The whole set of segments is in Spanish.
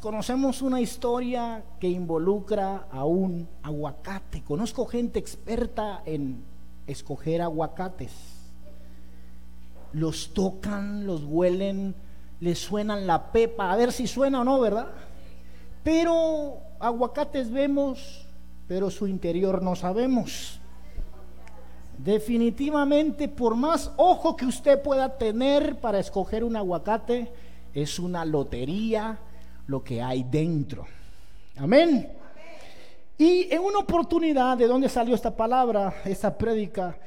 conocemos una historia que involucra a un aguacate. Conozco gente experta en escoger aguacates. Los tocan, los huelen, les suenan la pepa, a ver si suena o no, ¿verdad? Pero aguacates vemos, pero su interior no sabemos. Definitivamente, por más ojo que usted pueda tener para escoger un aguacate, es una lotería lo que hay dentro. Amén. Y en una oportunidad, ¿de dónde salió esta palabra, esta prédica?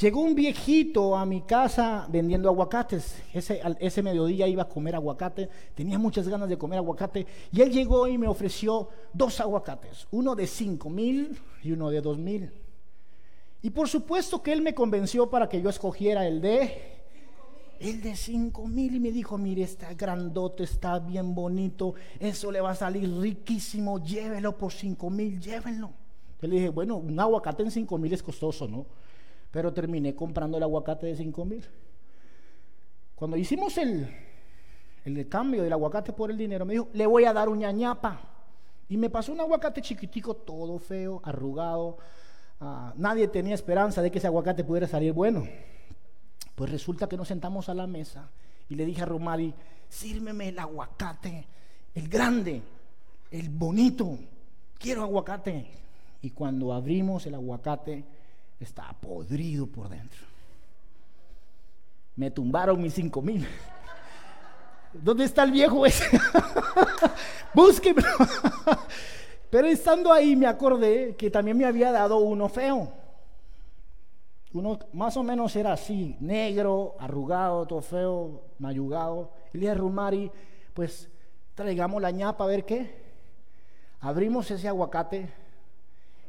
Llegó un viejito a mi casa vendiendo aguacates. Ese, ese mediodía iba a comer aguacate. Tenía muchas ganas de comer aguacate. Y él llegó y me ofreció dos aguacates. Uno de cinco mil y uno de dos mil. Y por supuesto que él me convenció para que yo escogiera el de el de cinco mil y me dijo, mire, está grandote, está bien bonito, eso le va a salir riquísimo, llévelo por cinco mil, llévenlo. Yo le dije, bueno, un aguacate en cinco mil es costoso, ¿no? Pero terminé comprando el aguacate de cinco mil. Cuando hicimos el, el cambio del aguacate por el dinero, me dijo, le voy a dar un ñañapa. Y me pasó un aguacate chiquitico, todo feo, arrugado, Ah, nadie tenía esperanza de que ese aguacate pudiera salir bueno. Pues resulta que nos sentamos a la mesa y le dije a Romari, sírmeme el aguacate, el grande, el bonito, quiero aguacate. Y cuando abrimos el aguacate, estaba podrido por dentro. Me tumbaron mis cinco mil. ¿Dónde está el viejo ese? Búsqueme. Pero estando ahí me acordé que también me había dado uno feo. Uno más o menos era así, negro, arrugado, todo feo, mayugado. Y le dije pues traigamos la ñapa a ver qué. Abrimos ese aguacate.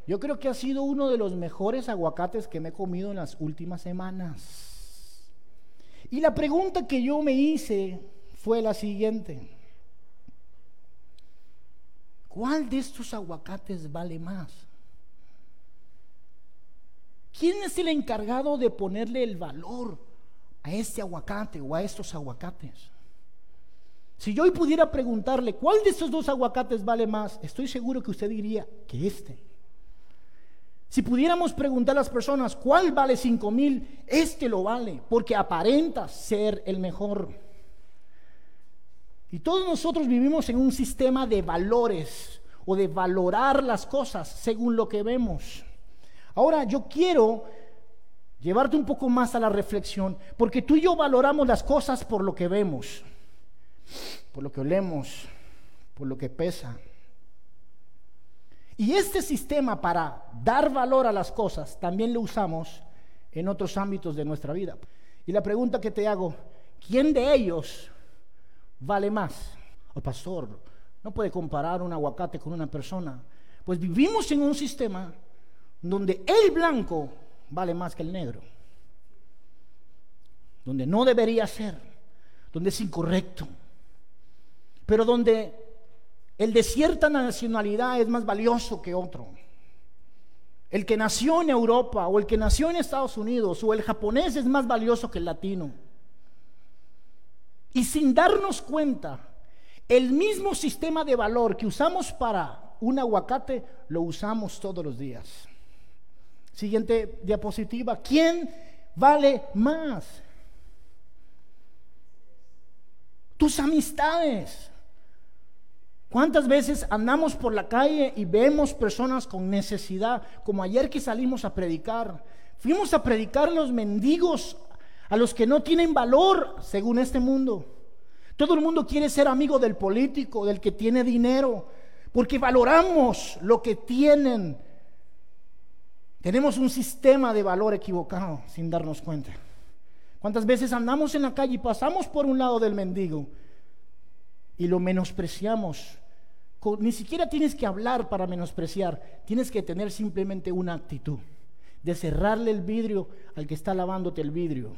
Yo creo que ha sido uno de los mejores aguacates que me he comido en las últimas semanas. Y la pregunta que yo me hice fue la siguiente. ¿Cuál de estos aguacates vale más? ¿Quién es el encargado de ponerle el valor a este aguacate o a estos aguacates? Si yo hoy pudiera preguntarle cuál de estos dos aguacates vale más, estoy seguro que usted diría que este. Si pudiéramos preguntar a las personas cuál vale cinco mil, este lo vale, porque aparenta ser el mejor. Y todos nosotros vivimos en un sistema de valores o de valorar las cosas según lo que vemos. Ahora yo quiero llevarte un poco más a la reflexión, porque tú y yo valoramos las cosas por lo que vemos, por lo que olemos, por lo que pesa. Y este sistema para dar valor a las cosas también lo usamos en otros ámbitos de nuestra vida. Y la pregunta que te hago, ¿quién de ellos vale más. O pastor, no puede comparar un aguacate con una persona. Pues vivimos en un sistema donde el blanco vale más que el negro. Donde no debería ser. Donde es incorrecto. Pero donde el de cierta nacionalidad es más valioso que otro. El que nació en Europa o el que nació en Estados Unidos o el japonés es más valioso que el latino. Y sin darnos cuenta, el mismo sistema de valor que usamos para un aguacate, lo usamos todos los días. Siguiente diapositiva. ¿Quién vale más? Tus amistades. ¿Cuántas veces andamos por la calle y vemos personas con necesidad? Como ayer que salimos a predicar. Fuimos a predicar los mendigos a los que no tienen valor según este mundo. Todo el mundo quiere ser amigo del político, del que tiene dinero, porque valoramos lo que tienen. Tenemos un sistema de valor equivocado sin darnos cuenta. ¿Cuántas veces andamos en la calle y pasamos por un lado del mendigo y lo menospreciamos? Ni siquiera tienes que hablar para menospreciar, tienes que tener simplemente una actitud de cerrarle el vidrio al que está lavándote el vidrio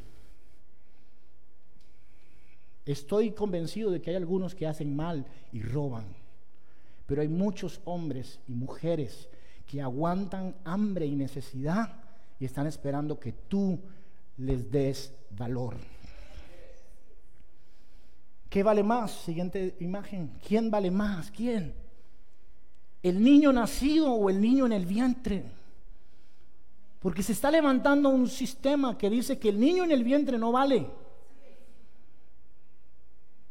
Estoy convencido de que hay algunos que hacen mal y roban, pero hay muchos hombres y mujeres que aguantan hambre y necesidad y están esperando que tú les des valor. ¿Qué vale más? Siguiente imagen. ¿Quién vale más? ¿Quién? ¿El niño nacido o el niño en el vientre? Porque se está levantando un sistema que dice que el niño en el vientre no vale.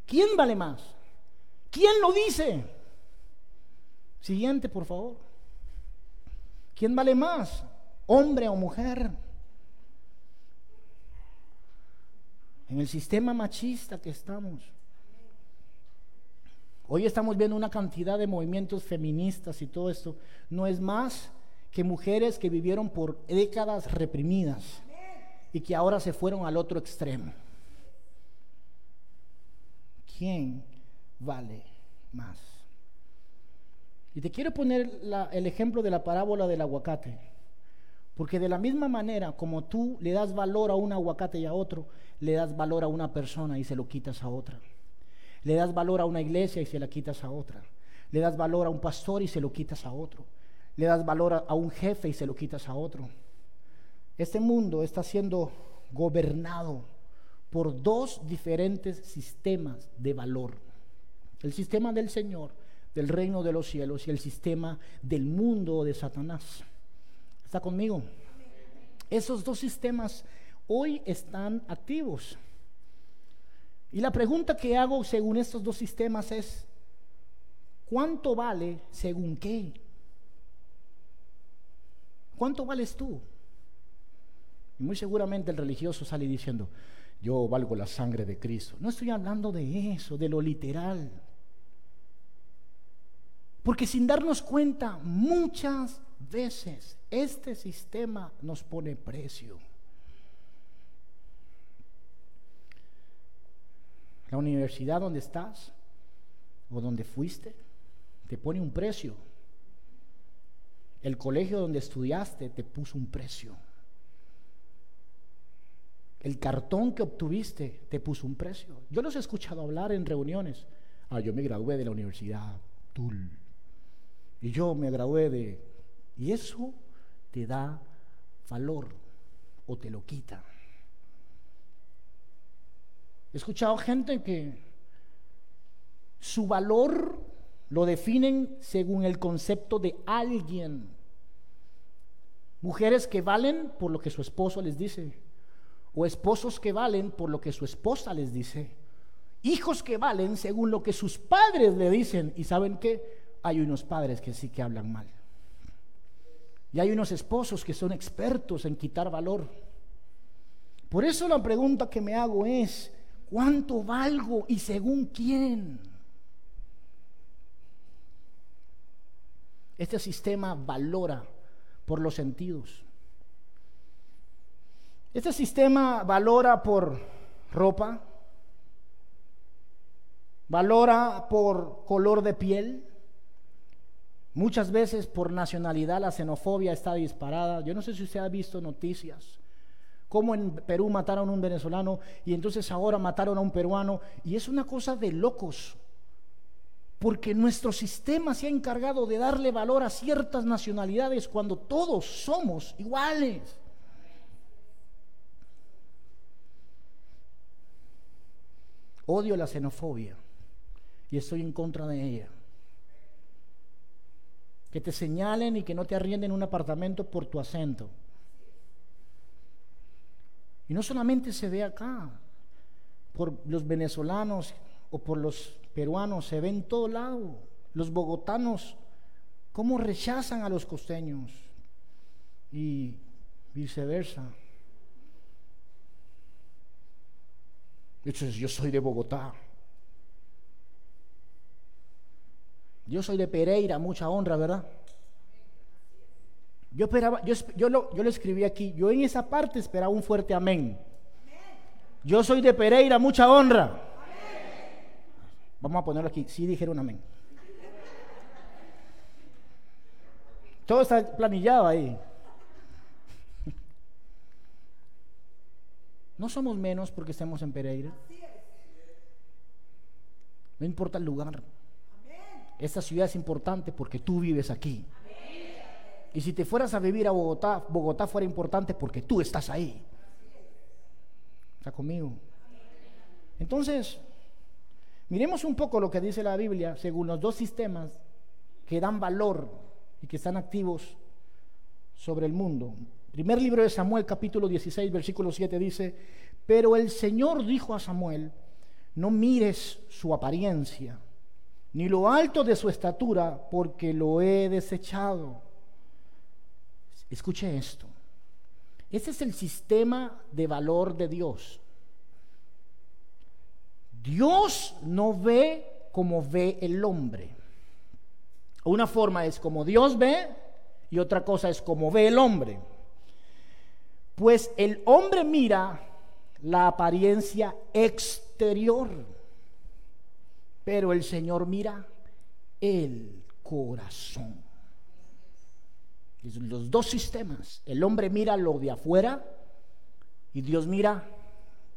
¿Quién vale más? ¿Quién lo dice? Siguiente, por favor. ¿Quién vale más? ¿Hombre o mujer? En el sistema machista que estamos. Hoy estamos viendo una cantidad de movimientos feministas y todo esto. No es más que mujeres que vivieron por décadas reprimidas y que ahora se fueron al otro extremo. ¿Quién vale más? Y te quiero poner el ejemplo de la parábola del aguacate. Porque de la misma manera como tú le das valor a un aguacate y a otro, le das valor a una persona y se lo quitas a otra. Le das valor a una iglesia y se la quitas a otra. Le das valor a un pastor y se lo quitas a otro. Le das valor a, un jefe y se lo quitas a otro. Este mundo está siendo gobernado por dos diferentes sistemas de valor. El sistema del Señor, del reino de los cielos, y el sistema del mundo de Satanás. ¿Está conmigo? Esos dos sistemas hoy están activos. Y la pregunta que hago según estos dos sistemas es, ¿cuánto vale según qué? ¿Cuánto vales tú? Y muy seguramente el religioso sale diciendo, yo valgo la sangre de Cristo. No estoy hablando de eso, de lo literal. Porque sin darnos cuenta, muchas veces este sistema nos pone precio. La universidad donde estás o donde fuiste te pone un precio. El colegio donde estudiaste te puso un precio. El cartón que obtuviste te puso un precio. Yo los he escuchado hablar en reuniones. Ah, yo me gradué de la universidad Tul. Y yo me gradué de... Y eso te da valor o te lo quita. He escuchado gente que su valor lo definen según el concepto de alguien. Mujeres que valen por lo que su esposo les dice. O esposos que valen por lo que su esposa les dice. Hijos que valen según lo que sus padres le dicen. Y saben que hay unos padres que sí que hablan mal. Y hay unos esposos que son expertos en quitar valor. Por eso la pregunta que me hago es, ¿Cuánto valgo y según quién? Este sistema valora por los sentidos. Este sistema valora por ropa, valora por color de piel, muchas veces por nacionalidad la xenofobia está disparada. Yo no sé si usted ha visto noticias cómo en Perú mataron a un venezolano y entonces ahora mataron a un peruano. Y es una cosa de locos, porque nuestro sistema se ha encargado de darle valor a ciertas nacionalidades cuando todos somos iguales. Odio la xenofobia y estoy en contra de ella. Que te señalen y que no te arrienden un apartamento por tu acento. Y no solamente se ve acá, por los venezolanos o por los peruanos, se ve en todo lado. Los bogotanos, cómo rechazan a los costeños y viceversa. Entonces, yo soy de Bogotá. Yo soy de Pereira, mucha honra, ¿verdad? Yo esperaba, yo, yo, lo, yo lo escribí aquí, yo en esa parte esperaba un fuerte amén. Yo soy de Pereira, mucha honra. Vamos a ponerlo aquí, sí dijeron amén. Todo está planillado ahí. No somos menos porque estemos en Pereira. No importa el lugar. Esta ciudad es importante porque tú vives aquí. Y si te fueras a vivir a Bogotá, Bogotá fuera importante porque tú estás ahí. ¿Está conmigo? Entonces, Miremos un poco lo que dice la Biblia según los dos sistemas que dan valor y que están activos sobre el mundo. Primer libro de Samuel, capítulo 16, versículo 7 dice, pero el Señor dijo a Samuel, no mires su apariencia, ni lo alto de su estatura, porque lo he desechado. Escuche esto. Ese es el sistema de valor de Dios. Dios no ve como ve el hombre. Una forma es como Dios ve y otra cosa es como ve el hombre. Pues el hombre mira la apariencia exterior, pero el Señor mira el corazón. Los dos sistemas. El hombre mira lo de afuera y Dios mira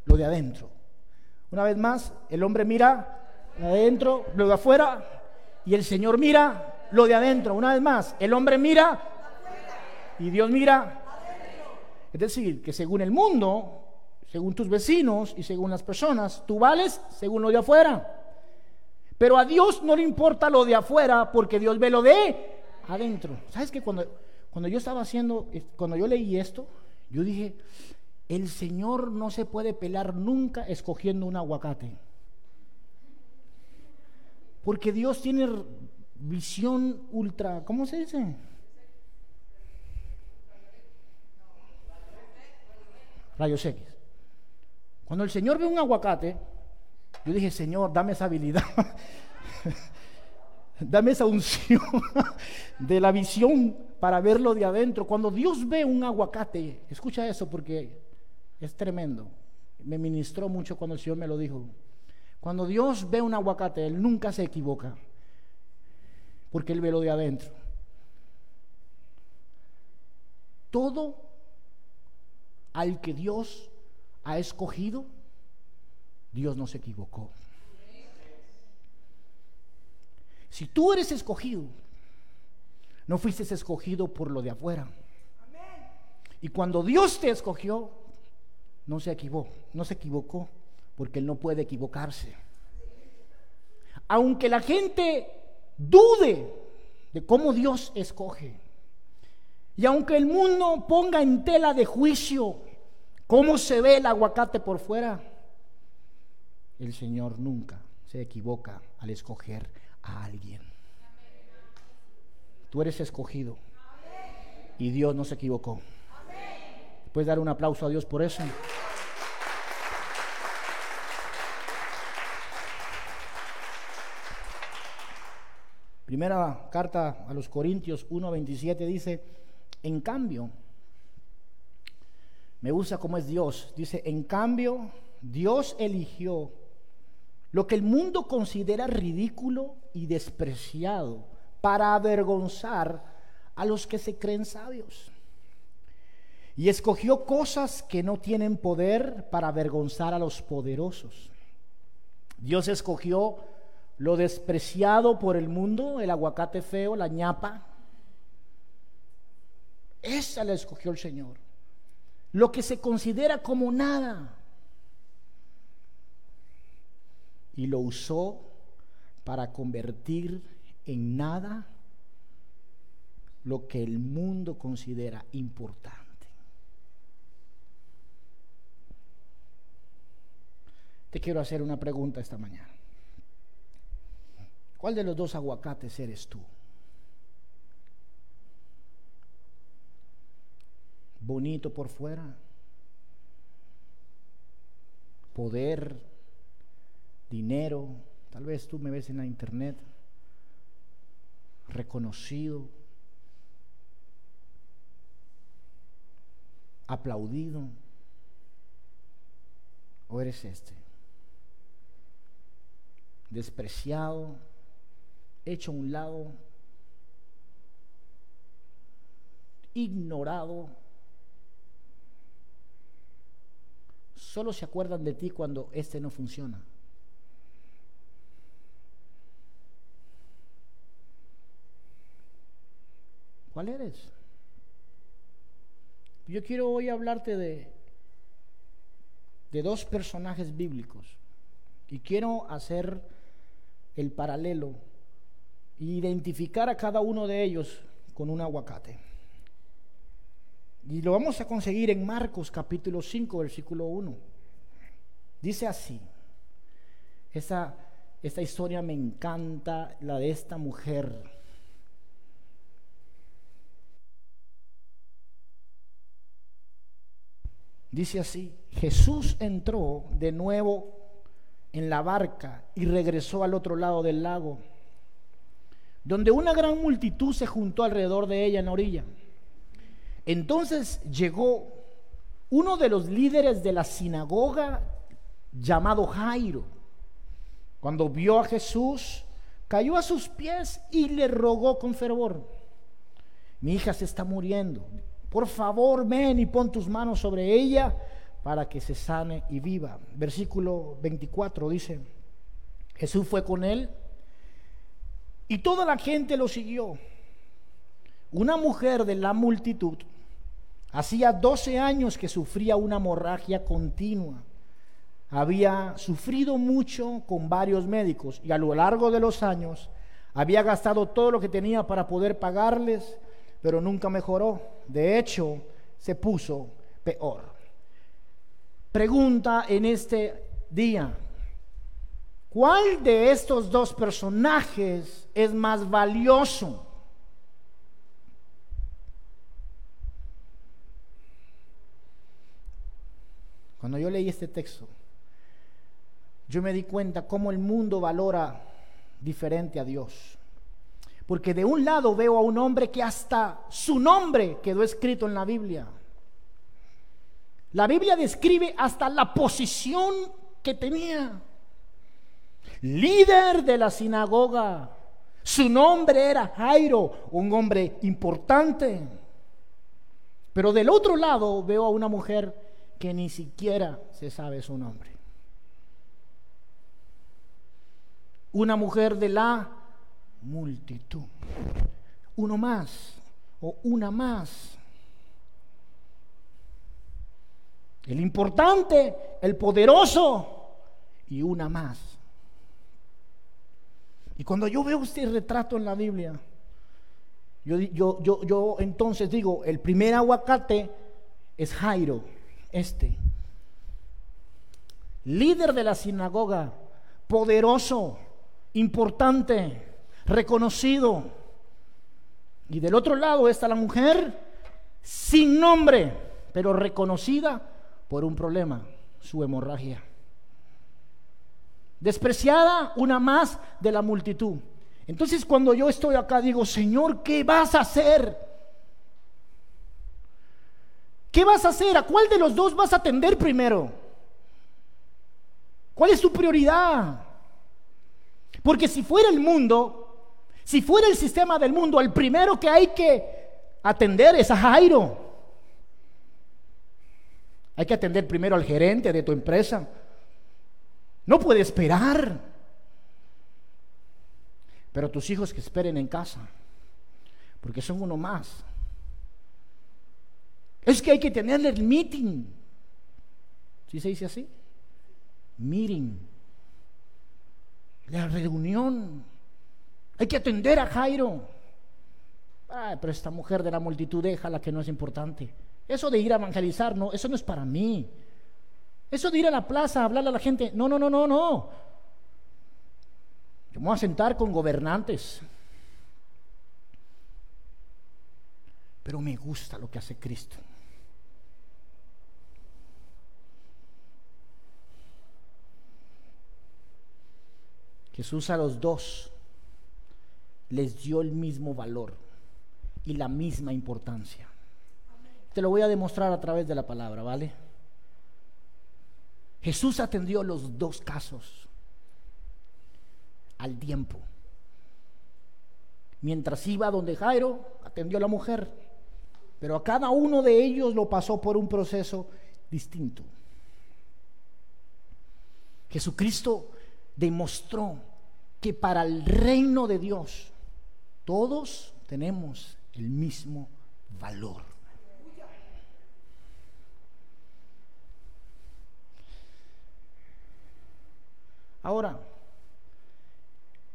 lo de adentro. Una vez más, el hombre mira lo de adentro, lo de afuera y el Señor mira lo de adentro. Una vez más, el hombre mira y Dios mira. Es decir, que según el mundo, según tus vecinos y según las personas, tú vales según lo de afuera. Pero a Dios no le importa lo de afuera porque Dios ve lo de adentro. ¿Sabes que cuando, cuando yo estaba haciendo, cuando yo leí esto, yo dije, el Señor no se puede pelar nunca escogiendo un aguacate. Porque Dios tiene visión ultra, ¿cómo se dice? Rayos X. Cuando el Señor ve un aguacate, yo dije, Señor, dame esa habilidad. dame esa unción de la visión para verlo de adentro. Cuando Dios ve un aguacate, escucha eso porque es tremendo. Me ministró mucho cuando el Señor me lo dijo. Cuando Dios ve un aguacate, Él nunca se equivoca, porque Él ve lo de adentro. Todo al que Dios ha escogido, Dios no se equivocó. Si tú eres escogido, no fuiste escogido por lo de afuera. Y cuando Dios te escogió, no se equivocó, no se equivocó porque Él no puede equivocarse. Aunque la gente dude de cómo Dios escoge, y aunque el mundo ponga en tela de juicio cómo se ve el aguacate por fuera, el Señor nunca se equivoca al escoger a alguien. Tú eres escogido y Dios no se equivocó. ¿Puedes dar un aplauso a Dios por eso? Primera carta a los Corintios 1:27 dice, en cambio, me gusta cómo es Dios, dice, en cambio, Dios eligió lo que el mundo considera ridículo y despreciado para avergonzar a los que se creen sabios. Y escogió cosas que no tienen poder para avergonzar a los poderosos. Dios escogió lo despreciado por el mundo, el aguacate feo, la ñapa. Esa la escogió el Señor. Lo que se considera como nada. Y lo usó para convertir en nada lo que el mundo considera importante. Te quiero hacer una pregunta esta mañana. ¿Cuál de los dos aguacates eres tú? Bonito por fuera, poder, dinero, tal vez tú me ves en la internet, reconocido, aplaudido, o eres este, despreciado, hecho a un lado, ignorado. Solo se acuerdan de ti cuando este no funciona. ¿Cuál eres? Yo quiero hoy hablarte de, de dos personajes bíblicos y quiero hacer el paralelo e identificar a cada uno de ellos con un aguacate. Y lo vamos a conseguir en Marcos capítulo 5, versículo 1. Dice así, esta, esta historia me encanta, la de esta mujer. Dice así, Jesús entró de nuevo en la barca y regresó al otro lado del lago, donde una gran multitud se juntó alrededor de ella en la orilla. Entonces llegó uno de los líderes de la sinagoga llamado Jairo. Cuando vio a Jesús, cayó a sus pies y le rogó con fervor. Mi hija se está muriendo. Por favor, ven y pon tus manos sobre ella para que se sane y viva. Versículo 24 dice, Jesús fue con él y toda la gente lo siguió. Una mujer de la multitud hacía 12 años que sufría una hemorragia continua. Había sufrido mucho con varios médicos y a lo largo de los años había gastado todo lo que tenía para poder pagarles, pero nunca mejoró. De hecho, se puso peor pregunta en este día. ¿Cuál de estos dos personajes es más valioso? Cuando yo leí este texto, yo me di cuenta cómo el mundo valora diferente a Dios. Porque de un lado veo a un hombre que hasta su nombre quedó escrito en la Biblia. La Biblia describe hasta la posición que tenía. Líder de la sinagoga. Su nombre era Jairo, un hombre importante. Pero del otro lado veo a una mujer que ni siquiera se sabe su nombre. Una mujer de la multitud. Uno más o una más el importante, el poderoso y una más. Y cuando yo veo este retrato en la Biblia, yo, yo, yo, yo entonces digo, el primer aguacate es Jairo, este, líder de la sinagoga, poderoso, importante, reconocido. Y del otro lado está la mujer sin nombre, pero reconocida por un problema, su hemorragia. Despreciada una más de la multitud. Entonces cuando yo estoy acá digo, Señor, ¿qué vas a hacer? ¿Qué vas a hacer? ¿A cuál de los dos vas a atender primero? ¿Cuál es tu prioridad? Porque si fuera el mundo, si fuera el sistema del mundo, el primero que hay que atender es a Jairo. Hay que atender primero al gerente de tu empresa. No puede esperar. Pero tus hijos que esperen en casa, porque son uno más. Es que hay que tenerle el meeting. ¿Sí se dice así? Meeting. La reunión. Hay que atender a Jairo. Pero esta mujer de la multitud, déjala que no es importante. Eso de ir a evangelizar, no, eso no es para mí. Eso de ir a la plaza a hablarle a la gente, no, no, no, no, no. Yo me voy a sentar con gobernantes. Pero me gusta lo que hace Cristo. Jesús a los dos les dio el mismo valor y la misma importancia. Te lo voy a demostrar a través de la palabra, ¿vale? Jesús atendió los dos casos al tiempo. Mientras iba donde Jairo, atendió a la mujer, pero a cada uno de ellos lo pasó por un proceso distinto. Jesucristo demostró que para el reino de Dios todos tenemos el mismo valor. Ahora,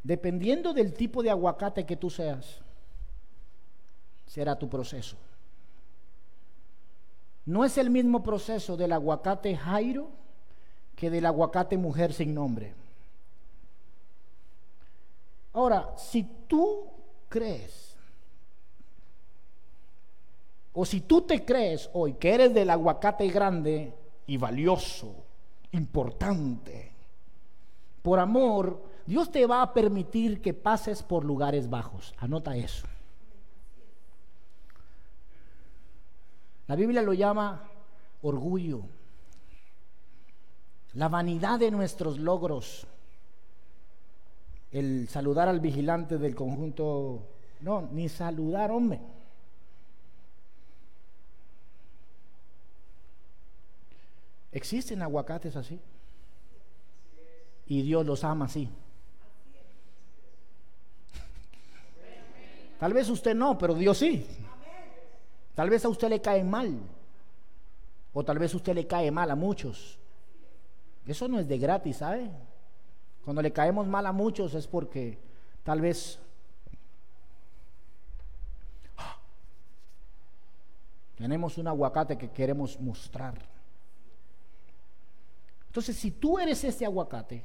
dependiendo del tipo de aguacate que tú seas, será tu proceso. No es el mismo proceso del aguacate Jairo que del aguacate mujer sin nombre. Ahora, si tú crees, o si tú te crees hoy que eres del aguacate grande y valioso, importante, por amor, Dios te va a permitir que pases por lugares bajos. Anota eso. La Biblia lo llama orgullo, la vanidad de nuestros logros, el saludar al vigilante del conjunto, no, ni saludar, hombre. Existen aguacates así. Y Dios los ama así. Tal vez usted no, pero Dios sí. Tal vez a usted le cae mal. O tal vez a usted le cae mal a muchos. Eso no es de gratis, ¿sabe? Cuando le caemos mal a muchos es porque tal vez tenemos un aguacate que queremos mostrar. Entonces, si tú eres ese aguacate,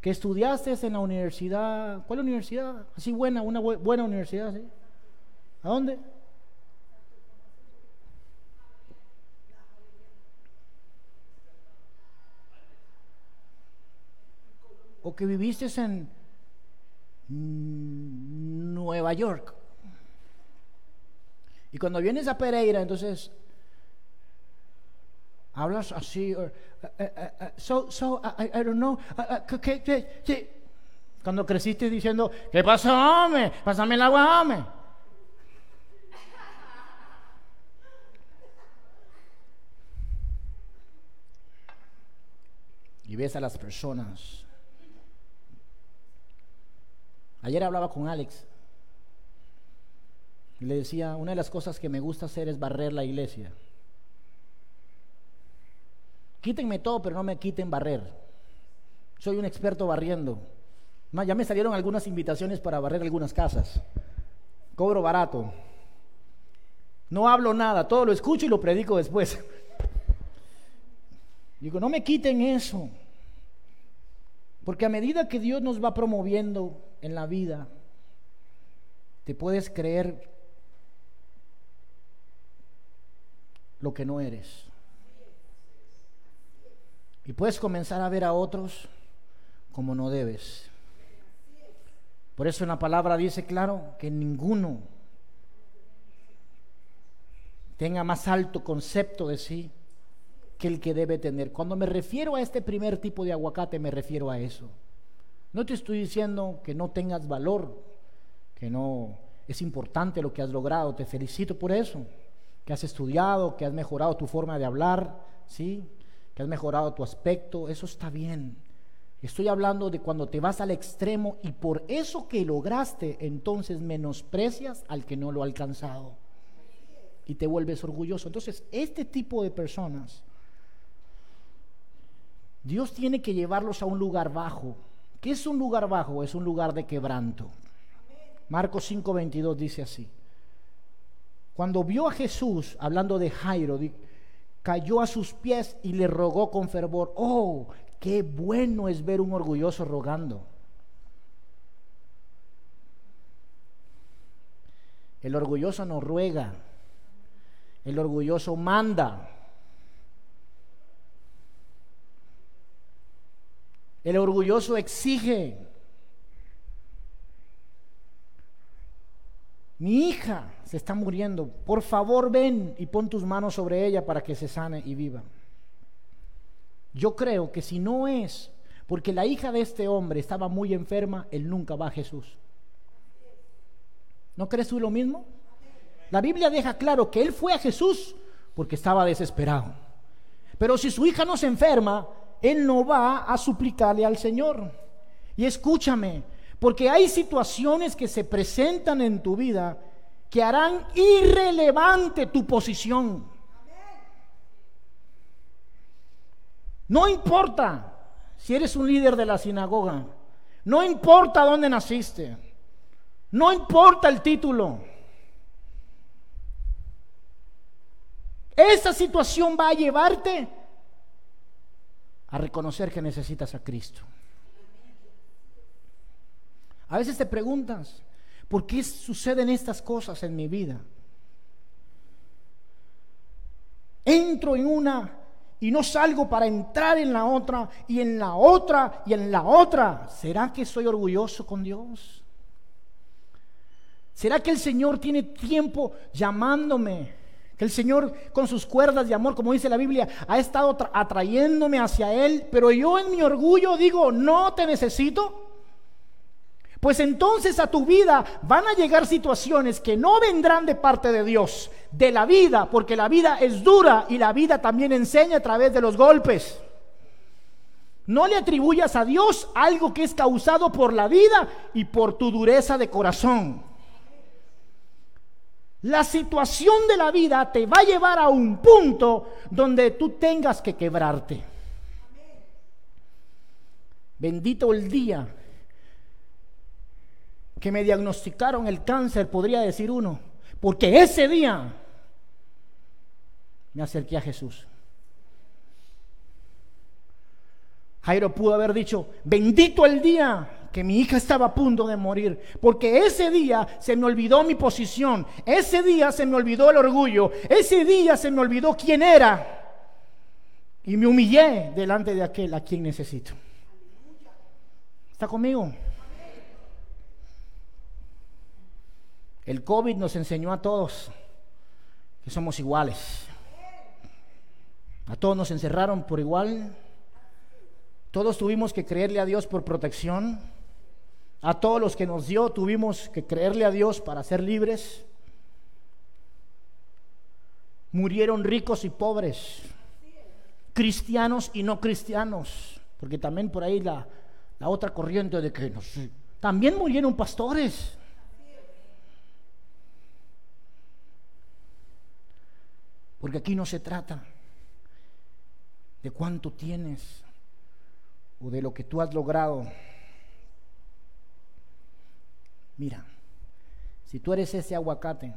que estudiaste en la universidad, ¿cuál universidad? Así buena, una buena universidad, ¿sí? ¿A dónde? Que viviste en Nueva York. Y cuando vienes a Pereira, entonces hablas así, uh, uh, uh, so, so, I, don't know, cuando creciste diciendo, ¿qué pasa, hombre? Pásame el agua, hombre. Y ves a las personas Ayer hablaba con Alex le decía, una de las cosas que me gusta hacer es barrer la iglesia. Quítenme todo, pero no me quiten barrer. Soy un experto barriendo. Ya me salieron algunas invitaciones para barrer algunas casas. Cobro barato. No hablo nada, todo lo escucho y lo predico después. Digo, no me quiten eso. Porque a medida que Dios nos va promoviendo en la vida, te puedes creer lo que no eres. Y puedes comenzar a ver a otros como no debes. Por eso en la palabra dice claro que ninguno tenga más alto concepto de sí que el que debe tener. Cuando me refiero a este primer tipo de aguacate, me refiero a eso. No te estoy diciendo que no tengas valor, que no es importante lo que has logrado, te felicito por eso, que has estudiado, que has mejorado tu forma de hablar, ¿sí? Que has mejorado tu aspecto, eso está bien. Estoy hablando de cuando te vas al extremo y por eso que lograste, entonces menosprecias al que no lo ha alcanzado y te vuelves orgulloso. Entonces, este tipo de personas Dios tiene que llevarlos a un lugar bajo. ¿Qué es un lugar bajo? Es un lugar de quebranto. Marcos 5:22 dice así. Cuando vio a Jesús, hablando de Jairo, cayó a sus pies y le rogó con fervor, oh, qué bueno es ver un orgulloso rogando. El orgulloso no ruega, el orgulloso manda. El orgulloso exige. Mi hija se está muriendo. Por favor, ven y pon tus manos sobre ella para que se sane y viva. Yo creo que si no es porque la hija de este hombre estaba muy enferma, él nunca va a Jesús. ¿No crees tú lo mismo? La Biblia deja claro que él fue a Jesús porque estaba desesperado. Pero si su hija no se enferma, él no va a suplicarle al Señor. Y escúchame, porque hay situaciones que se presentan en tu vida que harán irrelevante tu posición. No importa si eres un líder de la sinagoga No importa dónde naciste. No importa el título. Esa situación va a llevarte a reconocer que necesitas a Cristo. A veces te preguntas, ¿por qué suceden estas cosas en mi vida? Entro en una y no salgo para entrar en la otra y en la otra y en la otra. ¿Será que soy orgulloso con Dios? ¿Será que el Señor tiene tiempo llamándome? El Señor con sus cuerdas de amor, como dice la Biblia, ha estado atrayéndome hacia Él, pero yo en mi orgullo digo, no te necesito. Pues entonces a tu vida van a llegar situaciones que no vendrán de parte de Dios, de la vida, porque la vida es dura y la vida también enseña a través de los golpes. No le atribuyas a Dios algo que es causado por la vida y por tu dureza de corazón. La situación de la vida te va a llevar a un punto donde tú tengas que quebrarte. Bendito el día que me diagnosticaron el cáncer, podría decir uno, porque ese día me acerqué a Jesús. Jairo pudo haber dicho, bendito el día que mi hija estaba a punto de morir, porque ese día se me olvidó mi posición, ese día se me olvidó el orgullo, ese día se me olvidó quién era y me humillé delante de aquel a quien necesito. ¿Está conmigo? El COVID nos enseñó a todos que somos iguales. A todos nos encerraron por igual. Todos tuvimos que creerle a Dios por protección. A todos los que nos dio tuvimos que creerle a Dios para ser libres. Murieron ricos y pobres, cristianos y no cristianos, porque también por ahí la, otra corriente de que no también murieron pastores. Porque aquí no se trata de cuánto tienes o de lo que tú has logrado. Mira, si tú eres ese aguacate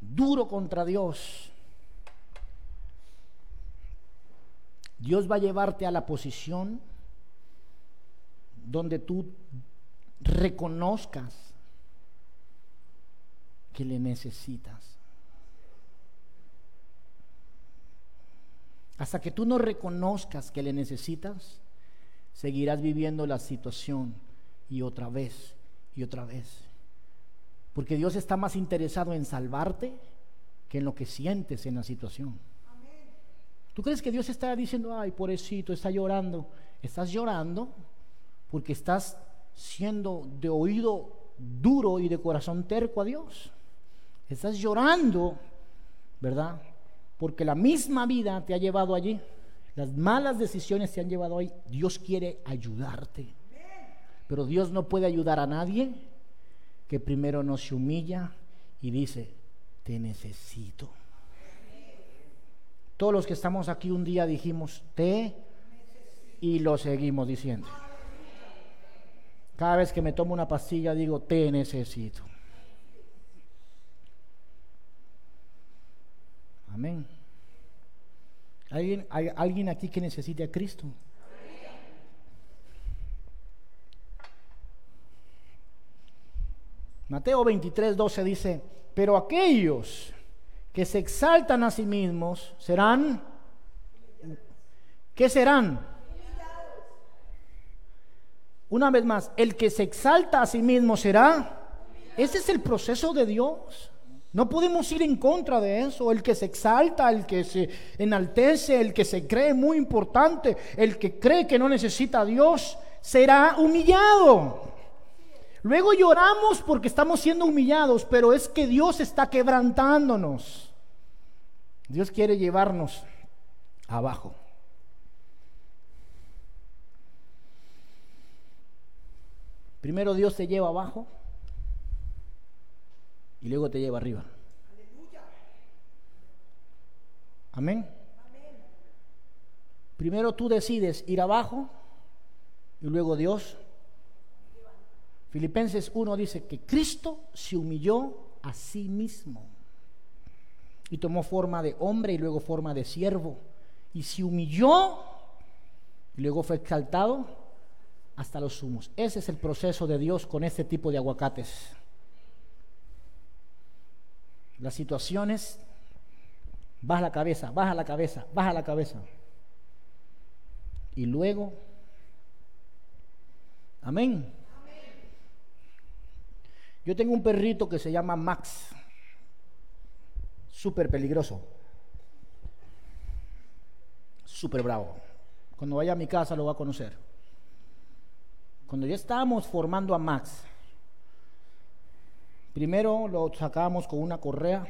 duro contra Dios, Dios va a llevarte a la posición donde tú reconozcas que le necesitas. Hasta que tú no reconozcas que le necesitas, seguirás viviendo la situación y otra vez y otra vez. Porque Dios está más interesado en salvarte que en lo que sientes en la situación. ¿Tú crees que Dios está diciendo, ay, pobrecito, está llorando? Estás llorando porque estás siendo de oído duro y de corazón terco a Dios. Estás llorando, ¿verdad? Porque la misma vida te ha llevado allí. Las malas decisiones te han llevado ahí. Dios quiere ayudarte. Pero Dios no puede ayudar a nadie que primero no se humilla y dice, te necesito. Todos los que estamos aquí un día dijimos, te y lo seguimos diciendo. Cada vez que me tomo una pastilla digo, te necesito. Amén. ¿Alguien, ¿Hay alguien aquí que necesite a Cristo? Mateo 23, 12 dice, pero aquellos que se exaltan a sí mismos serán, ¿qué serán? Una vez más, el que se exalta a sí mismo será, ese es el proceso de Dios. No podemos ir en contra de eso. El que se exalta, el que se enaltece, el que se cree muy importante, el que cree que no necesita a Dios, será humillado. Luego lloramos porque estamos siendo humillados, pero es que Dios está quebrantándonos. Dios quiere llevarnos abajo. Primero Dios te lleva abajo y luego te lleva arriba. Amén. Primero tú decides ir abajo y luego Dios. Filipenses 1 dice que Cristo se humilló a sí mismo y tomó forma de hombre y luego forma de siervo y se humilló y luego fue exaltado hasta los sumos. Ese es el proceso de Dios con este tipo de aguacates. Las situaciones, baja la cabeza, baja la cabeza, baja la cabeza. Y luego, amén. Yo tengo un perrito que se llama Max, súper peligroso, súper bravo. Cuando vaya a mi casa lo va a conocer. Cuando ya estábamos formando a Max, primero lo sacábamos con una correa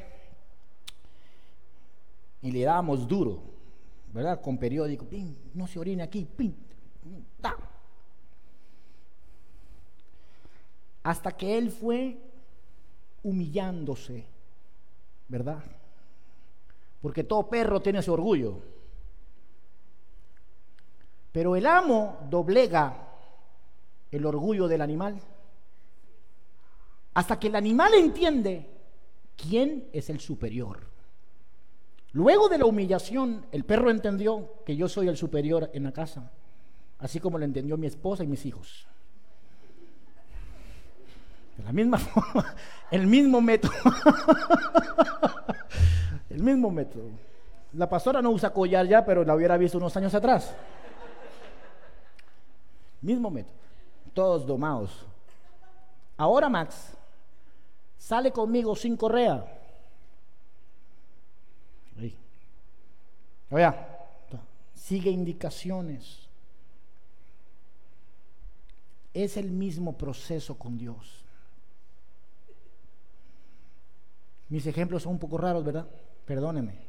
y le dábamos duro, ¿verdad? Con periódico, pin, no se orine aquí, pin, ta. Hasta que él fue humillándose, ¿verdad? Porque todo perro tiene su orgullo. Pero el amo doblega el orgullo del animal. Hasta que el animal entiende quién es el superior. Luego de la humillación, el perro entendió que yo soy el superior en la casa, así como lo entendió mi esposa y mis hijos. De la misma forma, el mismo método. el mismo método. La pastora no usa collar ya, pero la hubiera visto unos años atrás. Mismo método todos domados. Ahora Max sale conmigo sin correa. Vea, sigue indicaciones. Es el mismo proceso con Dios. Mis ejemplos son un poco raros, ¿verdad? Perdóneme.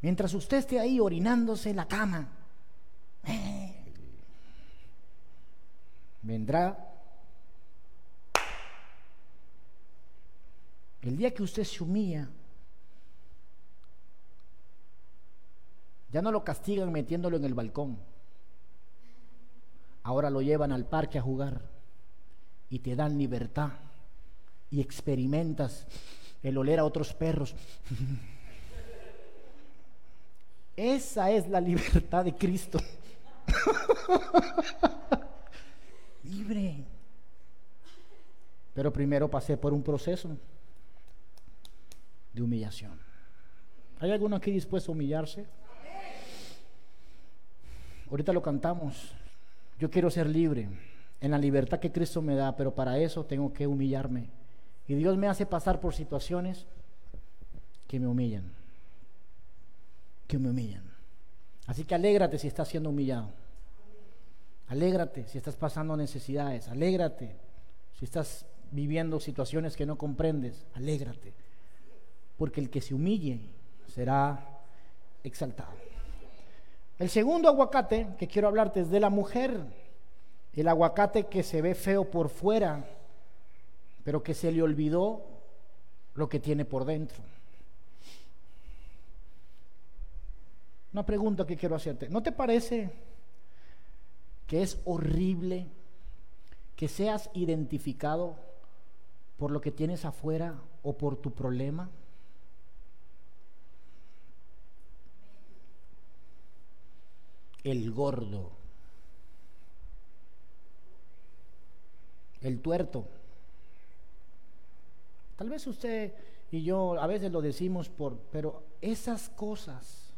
Mientras usted esté ahí orinándose en la cama, vendrá el día que usted se humilla, ya no lo castigan metiéndolo en el balcón, ahora lo llevan al parque a jugar y te dan libertad y experimentas el oler a otros perros. Esa es la libertad de Cristo. Libre. Pero primero pasé por un proceso de humillación. ¿Hay alguno aquí dispuesto a humillarse? Ahorita lo cantamos. Yo quiero ser libre en la libertad que Cristo me da, pero para eso tengo que humillarme. Y Dios me hace pasar por situaciones que me humillan. Que me humillan. Así que alégrate si estás siendo humillado. Alégrate si estás pasando necesidades. Alégrate si estás viviendo situaciones que no comprendes. Alégrate. Porque el que se humille será exaltado. El segundo aguacate que quiero hablarte es de la mujer. El aguacate que se ve feo por fuera, pero que se le olvidó lo que tiene por dentro. Una pregunta que quiero hacerte. ¿No te parece que es horrible que seas identificado por lo que tienes afuera o por tu problema? El gordo, el tuerto. Tal vez usted y yo a veces lo decimos por, pero esas cosas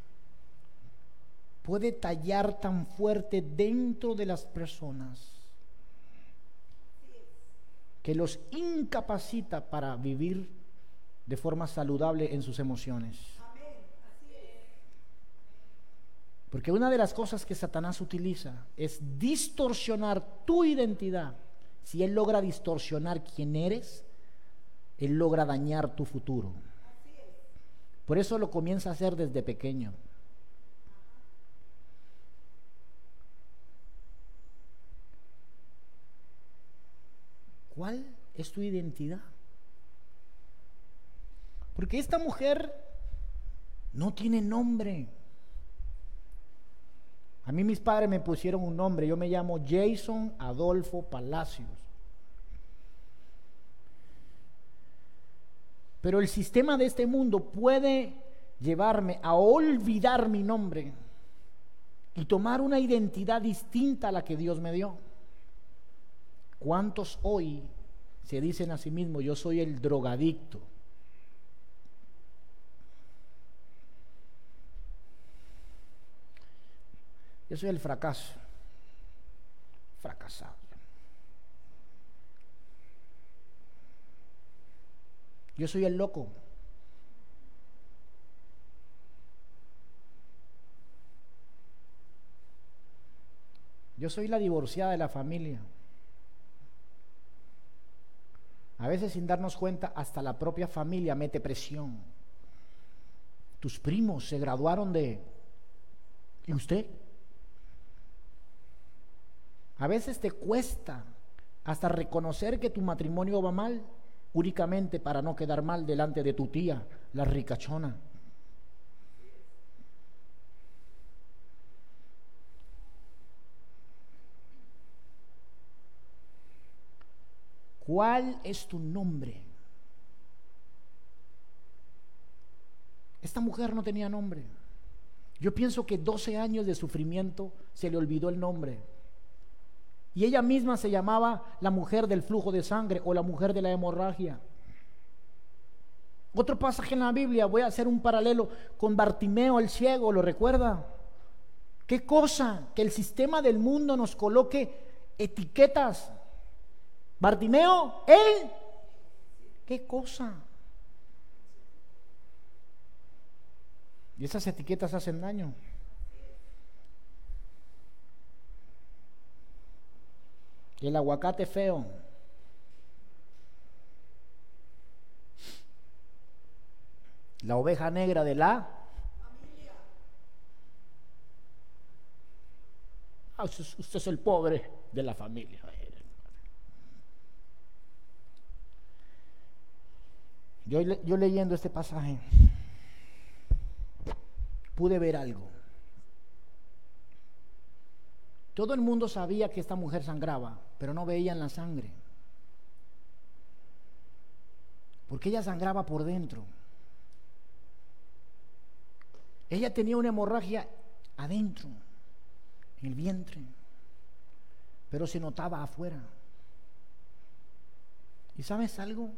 puede tallar tan fuerte dentro de las personas que los incapacita para vivir de forma saludable en sus emociones. Porque una de las cosas que Satanás utiliza es distorsionar tu identidad. Si él logra distorsionar quién eres, él logra dañar tu futuro. Por eso lo comienza a hacer desde pequeño. ¿Cuál es tu identidad? Porque esta mujer no tiene nombre. A mí mis padres me pusieron un nombre, yo me llamo Jason Adolfo Palacios. Pero el sistema de este mundo puede llevarme a olvidar mi nombre y tomar una identidad distinta a la que Dios me dio. ¿Cuántos hoy se dicen a sí mismos, yo soy el drogadicto? Yo soy el fracaso. Fracasado. Yo soy el loco. Yo soy la divorciada de la familia. A veces sin darnos cuenta, hasta la propia familia mete presión. Tus primos se graduaron de... ¿Y usted? A veces te cuesta hasta reconocer que tu matrimonio va mal, únicamente para no quedar mal delante de tu tía, la ricachona. ¿Cuál es tu nombre? Esta mujer no tenía nombre. Yo pienso que 12 años de sufrimiento se le olvidó el nombre. Y ella misma se llamaba la mujer del flujo de sangre o la mujer de la hemorragia. Otro pasaje en la Biblia, voy a hacer un paralelo con Bartimeo el ciego, ¿lo recuerda? ¿Qué cosa que el sistema del mundo nos coloque etiquetas? Bartimeo, él, ¿qué cosa? Y esas etiquetas hacen daño. El aguacate feo. La oveja negra de la. Ah, usted, es el pobre de la familia. Yo, yo leyendo este pasaje pude ver algo. Todo el mundo sabía que esta mujer sangraba, pero no veían la sangre. Porque ella sangraba por dentro. Ella tenía una hemorragia adentro, en el vientre, pero se notaba afuera. ¿Y sabes algo?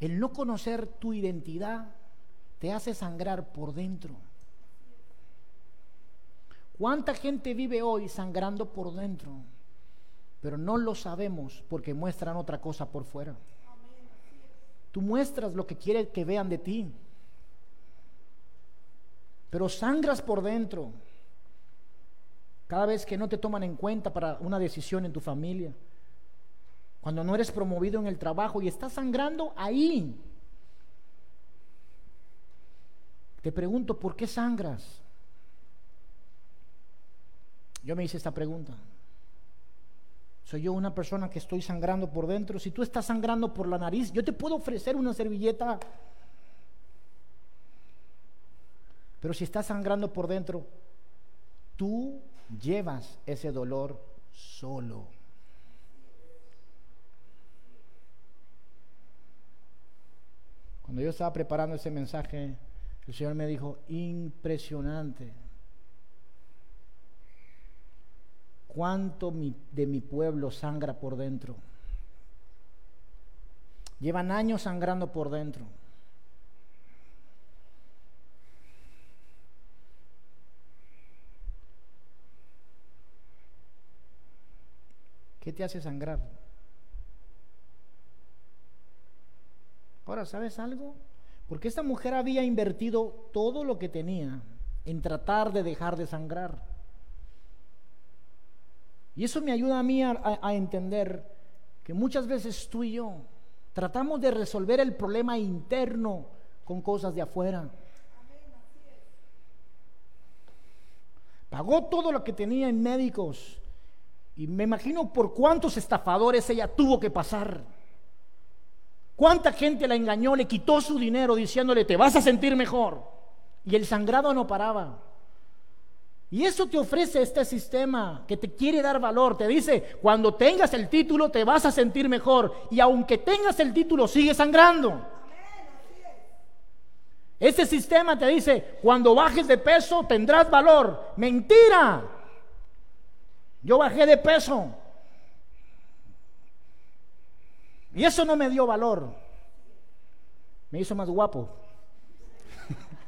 El no conocer tu identidad te hace sangrar por dentro. ¿Cuánta gente vive hoy sangrando por dentro? Pero no lo sabemos porque muestran otra cosa por fuera. Tú muestras lo que quieres que vean de ti. Pero sangras por dentro. Cada vez que no te toman en cuenta para una decisión en tu familia. Cuando no eres promovido en el trabajo y estás sangrando ahí. Te pregunto, ¿por qué sangras? Yo me hice esta pregunta. ¿Soy yo una persona que estoy sangrando por dentro? Si tú estás sangrando por la nariz, yo te puedo ofrecer una servilleta. Pero si estás sangrando por dentro, tú llevas ese dolor solo. Cuando yo estaba preparando ese mensaje, el Señor me dijo, impresionante. Cuánto de mi pueblo sangra por dentro. Llevan años sangrando por dentro. ¿Qué te hace sangrar? Ahora, ¿sabes algo? Porque esta mujer había invertido todo lo que tenía en tratar de dejar de sangrar. Y eso me ayuda a mí a, entender que muchas veces tú y yo tratamos de resolver el problema interno con cosas de afuera. Pagó todo lo que tenía en médicos. Y me imagino por cuántos estafadores ella tuvo que pasar. ¿Cuánta gente la engañó, le quitó su dinero diciéndole, te vas a sentir mejor? Y el sangrado no paraba. Y eso te ofrece este sistema que te quiere dar valor. Te dice, cuando tengas el título te vas a sentir mejor. Y aunque tengas el título, sigue sangrando. Ese sistema te dice, cuando bajes de peso tendrás valor. Mentira. Yo bajé de peso. Y eso no me dio valor. Me hizo más guapo.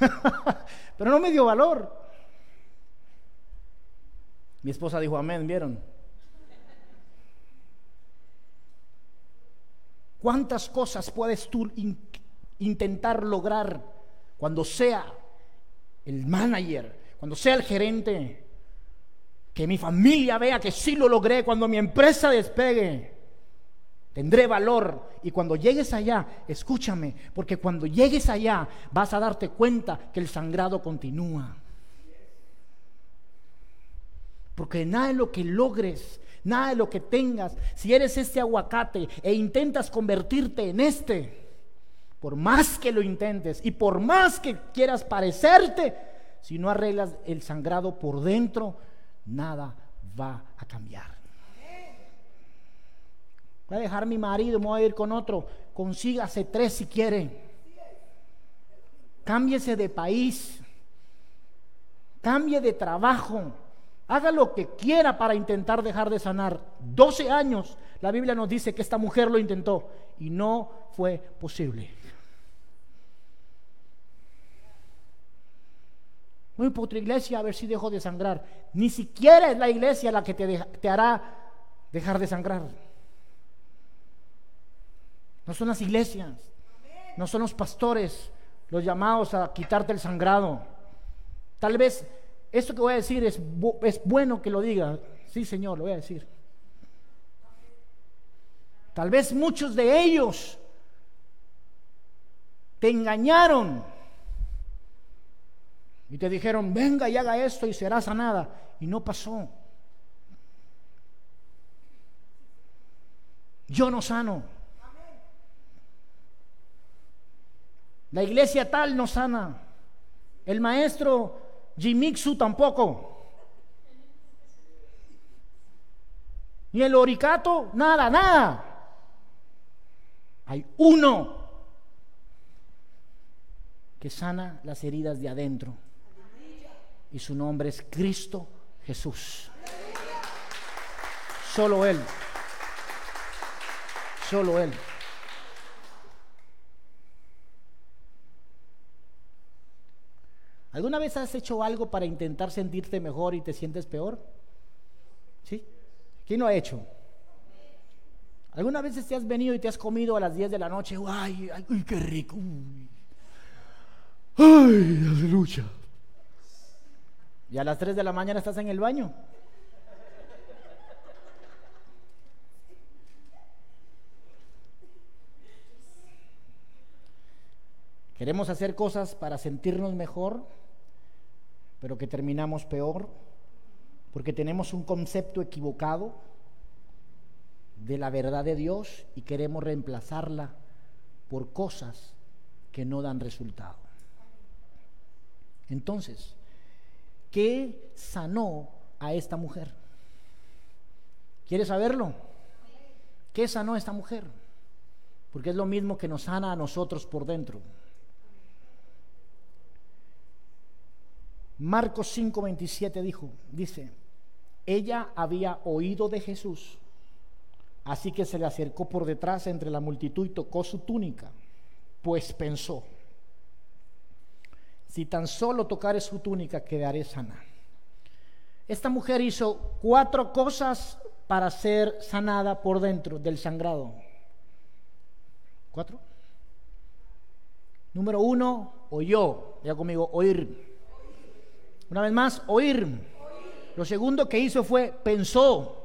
Pero no me dio valor. Mi esposa dijo amén, ¿vieron? ¿Cuántas cosas puedes tú intentar lograr cuando sea el manager, cuando sea el gerente? Que mi familia vea que sí lo logré, cuando mi empresa despegue. Tendré valor. Y cuando llegues allá, escúchame, porque cuando llegues allá vas a darte cuenta que el sangrado continúa. Porque nada de lo que logres, nada de lo que tengas, si eres este aguacate e intentas convertirte en este, por más que lo intentes y por más que quieras parecerte, si no arreglas el sangrado por dentro, nada va a cambiar. Voy a dejar mi marido, me voy a ir con otro. Consígase tres si quiere. Cámbiese de país. Cambie de trabajo. Haga lo que quiera para intentar dejar de sanar. 12 años, la Biblia nos dice que esta mujer lo intentó y no fue posible. Muy por otra iglesia a ver si dejo de sangrar. Ni siquiera es la iglesia la que te, te hará dejar de sangrar. No son las iglesias, no son los pastores los llamados a quitarte el sangrado. Tal vez esto que voy a decir es, es bueno que lo diga. Sí, Señor, lo voy a decir. Tal vez muchos de ellos te engañaron y te dijeron, venga y haga esto y será sanada. Y no pasó. Yo no sano. La iglesia tal no sana. El maestro Jimixu tampoco. Ni el oricato, nada, nada. Hay uno que sana las heridas de adentro. Y su nombre es Cristo Jesús. Solo Él. Solo Él. ¿Alguna vez has hecho algo para intentar sentirte mejor y te sientes peor? ¿Sí? ¿Quién lo ha hecho? ¿Alguna vez te has venido y te has comido a las 10 de la noche? ¡Ay, ay, qué rico! ¡Ay, aleluya! Y a las 3 de la mañana estás en el baño. Queremos hacer cosas para sentirnos mejor, pero que terminamos peor, porque tenemos un concepto equivocado de la verdad de Dios y queremos reemplazarla por cosas que no dan resultado. Entonces, ¿qué sanó a esta mujer? ¿Quieres saberlo? ¿Qué sanó a esta mujer? Porque es lo mismo que nos sana a nosotros por dentro. Marcos 5:27 dijo, dice, ella había oído de Jesús, así que se le acercó por detrás entre la multitud y tocó su túnica, pues pensó, si tan solo tocare su túnica quedaré sana. Esta mujer hizo cuatro cosas para ser sanada por dentro del sangrado. ¿Cuatro? Número uno, oyó, ya conmigo, oír. Una vez más, oír. Lo segundo que hizo fue pensó.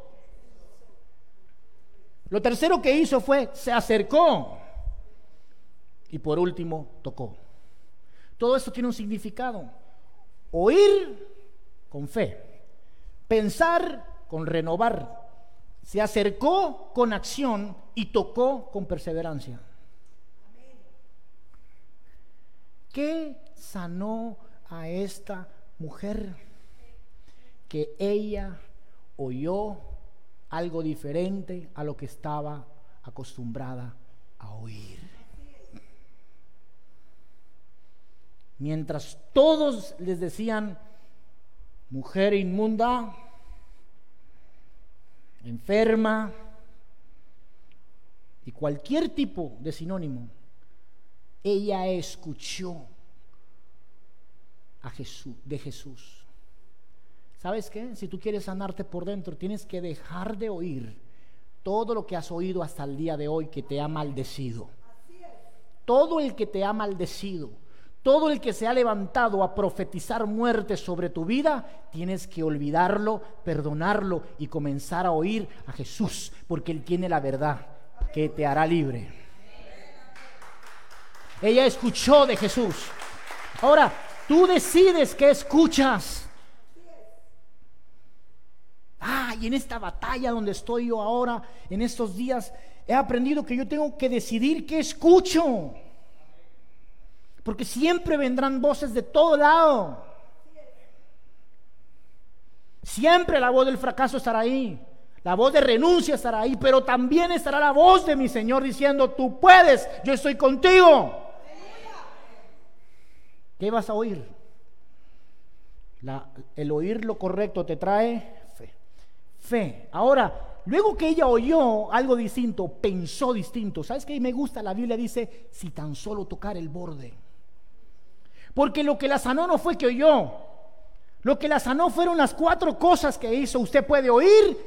Lo tercero que hizo fue se acercó. Y por último, tocó. Todo esto tiene un significado. Oír con fe. Pensar con renovar. Se acercó con acción y tocó con perseverancia. ¿Qué sanó a esta mujer que ella oyó algo diferente a lo que estaba acostumbrada a oír. Mientras todos les decían, mujer inmunda, enferma y cualquier tipo de sinónimo, ella escuchó Jesús, de Jesús. ¿Sabes qué? Si tú quieres sanarte por dentro, tienes que dejar de oír todo lo que has oído hasta el día de hoy que te ha maldecido. Todo el que te ha maldecido, todo el que se ha levantado a profetizar muerte sobre tu vida, tienes que olvidarlo, perdonarlo y comenzar a oír a Jesús, porque Él tiene la verdad que te hará libre. Ella escuchó de Jesús. Ahora, tú decides qué escuchas. Ah, y en esta batalla donde estoy yo ahora, en estos días, he aprendido que yo tengo que decidir qué escucho. Porque siempre vendrán voces de todo lado. Siempre la voz del fracaso estará ahí. La voz de renuncia estará ahí. Pero también estará la voz de mi Señor diciendo, tú puedes, yo estoy contigo. ¿Qué vas a oír? el oír lo correcto te trae fe. Ahora, luego que ella oyó algo distinto, pensó distinto. ¿Sabes qué me gusta? La Biblia dice, si tan solo tocar el borde. Porque lo que la sanó no fue que oyó. Lo que la sanó fueron las cuatro cosas que hizo. Usted puede oír,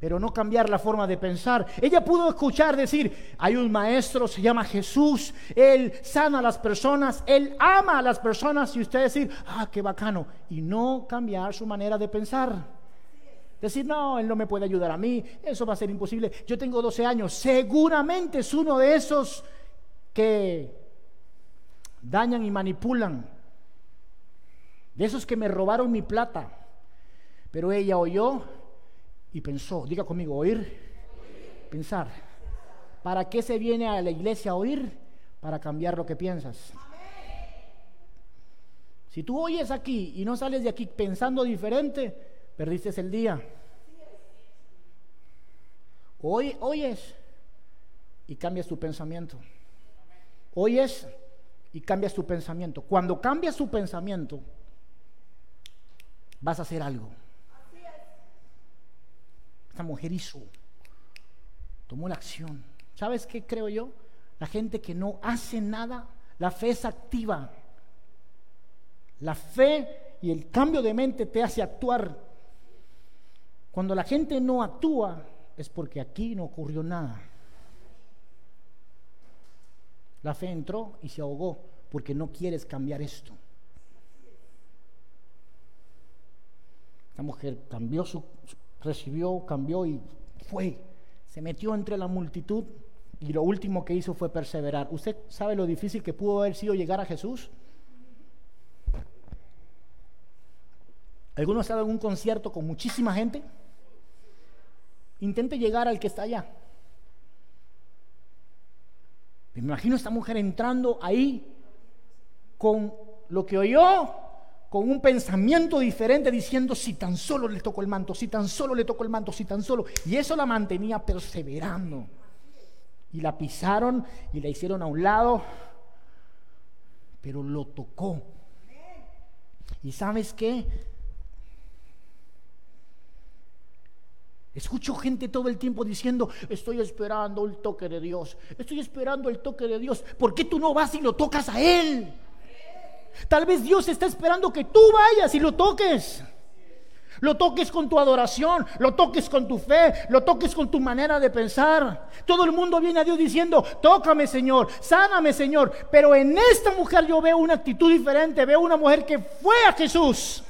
pero no cambiar la forma de pensar. Ella pudo escuchar decir, hay un maestro, se llama Jesús, Él sana a las personas, Él ama a las personas y usted decir, ah, qué bacano, y no cambiar su manera de pensar. Decir, no, Él no me puede ayudar a mí, eso va a ser imposible. Yo tengo 12 años, seguramente es uno de esos que dañan y manipulan, de esos que me robaron mi plata. Pero ella oyó y pensó, diga conmigo, oír, pensar. ¿Para qué se viene a la iglesia a oír? Para cambiar lo que piensas. Si tú oyes aquí y no sales de aquí pensando diferente, Perdiste el día. Hoy oyes y cambias tu pensamiento. Oyes y cambias tu pensamiento. Cuando cambias tu pensamiento, vas a hacer algo. Esta mujer hizo, tomó la acción. ¿Sabes qué creo yo? La gente que no hace nada, la fe es activa. La fe y el cambio de mente te hace actuar cuando la gente no actúa es porque aquí no ocurrió nada. La fe entró y se ahogó porque no quieres cambiar esto. La mujer cambió su, recibió, cambió y fue. Se metió entre la multitud y lo último que hizo fue perseverar. ¿Usted sabe lo difícil que pudo haber sido llegar a Jesús? ¿Alguno sabe algún concierto con muchísima gente? Intente llegar al que está allá. Me imagino a esta mujer entrando ahí con lo que oyó, con un pensamiento diferente, diciendo, si tan solo le tocó el manto, si tan solo le tocó el manto, si tan solo. Y eso la mantenía perseverando. Y la pisaron y la hicieron a un lado, pero lo tocó. ¿Y sabes qué? Escucho gente todo el tiempo diciendo, estoy esperando el toque de Dios, estoy esperando el toque de Dios. ¿Por qué tú no vas y lo tocas a Él? Tal vez Dios está esperando que tú vayas y lo toques. Lo toques con tu adoración, lo toques con tu fe, lo toques con tu manera de pensar. Todo el mundo viene a Dios diciendo, tócame Señor, sáname Señor. Pero en esta mujer yo veo una actitud diferente, veo una mujer que fue a Jesús.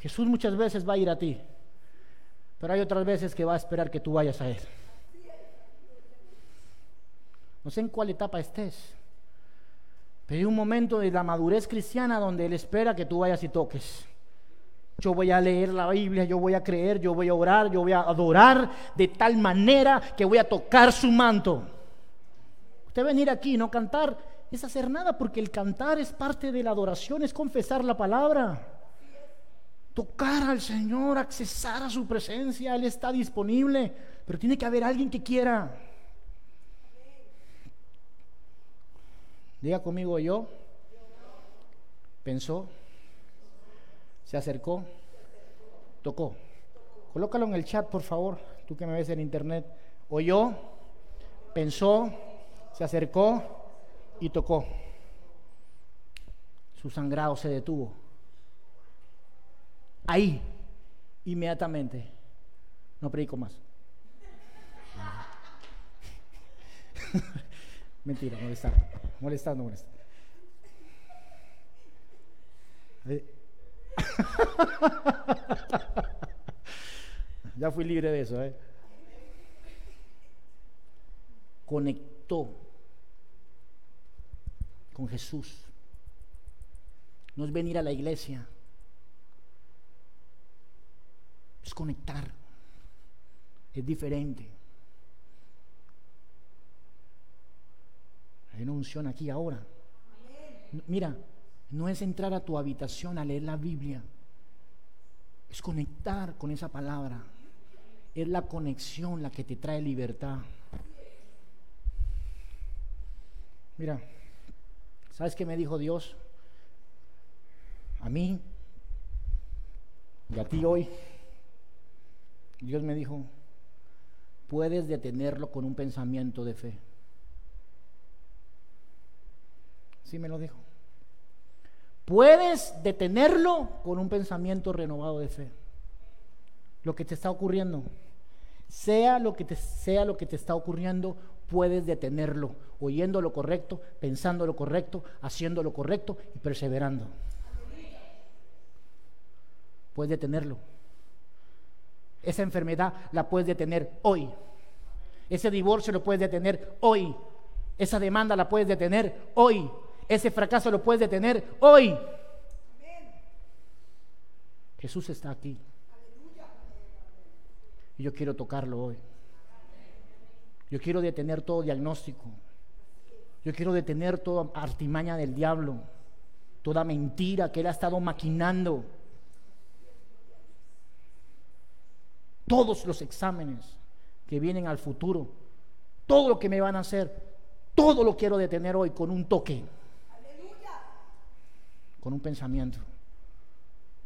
Jesús muchas veces va a ir a ti, pero hay otras veces que va a esperar que tú vayas a Él. No sé en cuál etapa estés, hay un momento de la madurez cristiana donde Él espera que tú vayas y toques. Yo voy a leer la Biblia, yo voy a creer, yo voy a orar, yo voy a adorar de tal manera que voy a tocar su manto. Usted venir aquí, no cantar es hacer nada, porque el cantar es parte de la adoración, es confesar la palabra. Tocar al Señor, accesar a su presencia, Él está disponible, pero tiene que haber alguien que quiera. Diga conmigo yo. Pensó, se acercó, tocó. Colócalo en el chat, por favor, tú que me ves en internet. Oyó, pensó, se acercó y tocó. Su sangrado se detuvo. Ahí, inmediatamente. No predico más. Mentira, molestando, molestando, ya fui libre de eso. ¿eh? Conectó con Jesús. No es venir a la iglesia, es conectar. Es diferente. Hay una unción aquí ahora. Mira, no es entrar a tu habitación a leer la Biblia, es conectar con esa palabra. Es la conexión la que te trae libertad. Mira, ¿sabes qué me dijo Dios? A mí y a ti hoy. Dios me dijo, puedes detenerlo con un pensamiento de fe. Sí me lo dijo. Puedes detenerlo con un pensamiento renovado de fe. Lo que te está ocurriendo, sea lo que te sea lo que te está ocurriendo, puedes detenerlo, oyendo lo correcto, pensando lo correcto, haciendo lo correcto y perseverando. Puedes detenerlo. Esa enfermedad la puedes detener hoy. Ese divorcio lo puedes detener hoy. Esa demanda la puedes detener hoy. Ese fracaso lo puedes detener hoy. Jesús está aquí. Y yo quiero tocarlo hoy. Yo quiero detener todo diagnóstico. Yo quiero detener toda artimaña del diablo, toda mentira que él ha estado maquinando. Todos los exámenes que vienen al futuro, todo lo que me van a hacer, todo lo quiero detener hoy con un toque con un pensamiento,